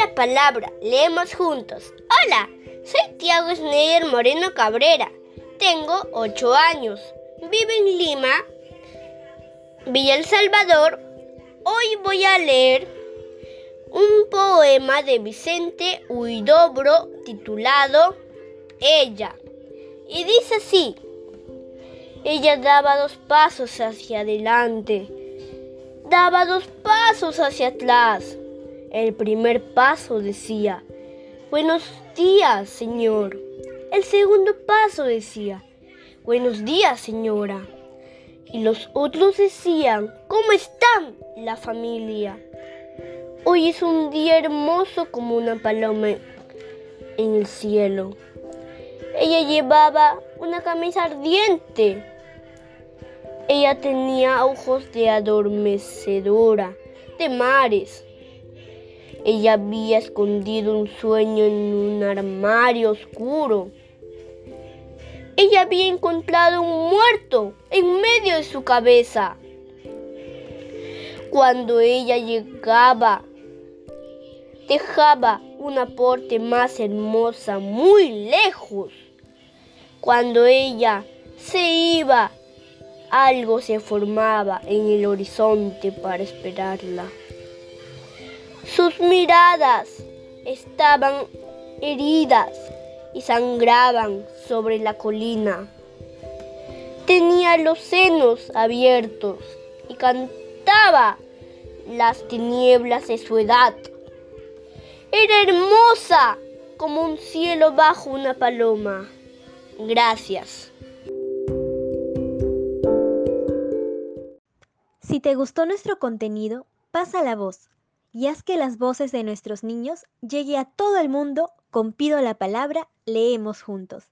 la palabra, leemos juntos. Hola, soy Tiago Schneider Moreno Cabrera. Tengo 8 años. Vivo en Lima, Villa El Salvador. Hoy voy a leer un poema de Vicente Huidobro titulado Ella. Y dice así. Ella daba dos pasos hacia adelante, daba dos pasos hacia atrás. El primer paso decía, Buenos días, señor. El segundo paso decía, Buenos días, señora. Y los otros decían, ¿cómo están la familia? Hoy es un día hermoso como una paloma en el cielo. Ella llevaba una camisa ardiente. Ella tenía ojos de adormecedora, de mares. Ella había escondido un sueño en un armario oscuro. Ella había encontrado un muerto en medio de su cabeza. Cuando ella llegaba, dejaba un aporte más hermosa muy lejos. Cuando ella se iba, algo se formaba en el horizonte para esperarla. Sus miradas estaban heridas y sangraban sobre la colina. Tenía los senos abiertos y cantaba las tinieblas de su edad. Era hermosa como un cielo bajo una paloma. Gracias. Si te gustó nuestro contenido, pasa la voz y haz que las voces de nuestros niños llegue a todo el mundo con Pido la Palabra, leemos juntos.